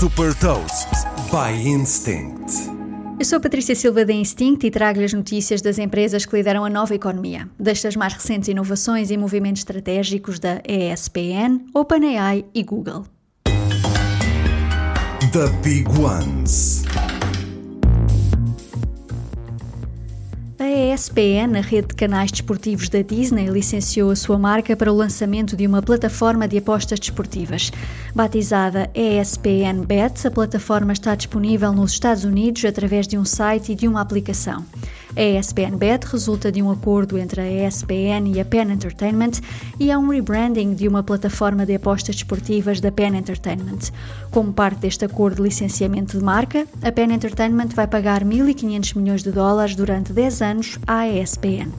Super Toast by Instinct. Eu sou Patrícia Silva da Instinct e trago-lhe as notícias das empresas que lideram a nova economia, destas mais recentes inovações e movimentos estratégicos da ESPN, OpenAI e Google. The Big Ones. ESPN, a rede de canais desportivos da Disney, licenciou a sua marca para o lançamento de uma plataforma de apostas desportivas. Batizada ESPN Bet, a plataforma está disponível nos Estados Unidos através de um site e de uma aplicação. A ESPN Bet resulta de um acordo entre a ESPN e a Penn Entertainment e é um rebranding de uma plataforma de apostas desportivas da Penn Entertainment. Como parte deste acordo de licenciamento de marca, a Penn Entertainment vai pagar 1.500 milhões de dólares durante 10 anos à ESPN.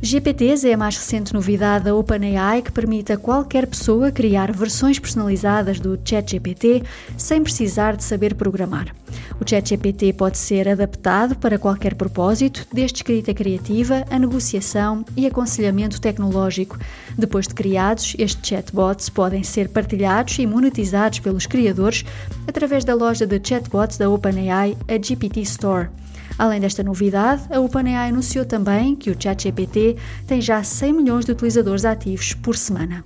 GPTs é a mais recente novidade da OpenAI que permite a qualquer pessoa criar versões personalizadas do ChatGPT sem precisar de saber programar. O ChatGPT pode ser adaptado para qualquer propósito, desde escrita criativa a negociação e aconselhamento tecnológico. Depois de criados, estes chatbots podem ser partilhados e monetizados pelos criadores através da loja de chatbots da OpenAI, a GPT Store. Além desta novidade, a OpenAI anunciou também que o ChatGPT tem já 100 milhões de utilizadores ativos por semana.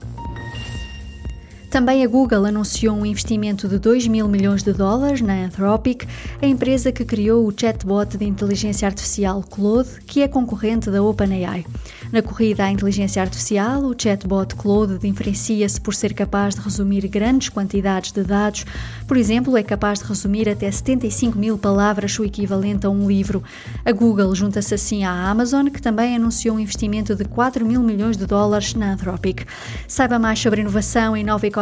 Também a Google anunciou um investimento de 2 mil milhões de dólares na Anthropic, a empresa que criou o chatbot de inteligência artificial Claude, que é concorrente da OpenAI. Na corrida à inteligência artificial, o chatbot Claude diferencia-se por ser capaz de resumir grandes quantidades de dados. Por exemplo, é capaz de resumir até 75 mil palavras, o equivalente a um livro. A Google junta-se assim à Amazon, que também anunciou um investimento de 4 mil milhões de dólares na Anthropic. Saiba mais sobre inovação e nova economia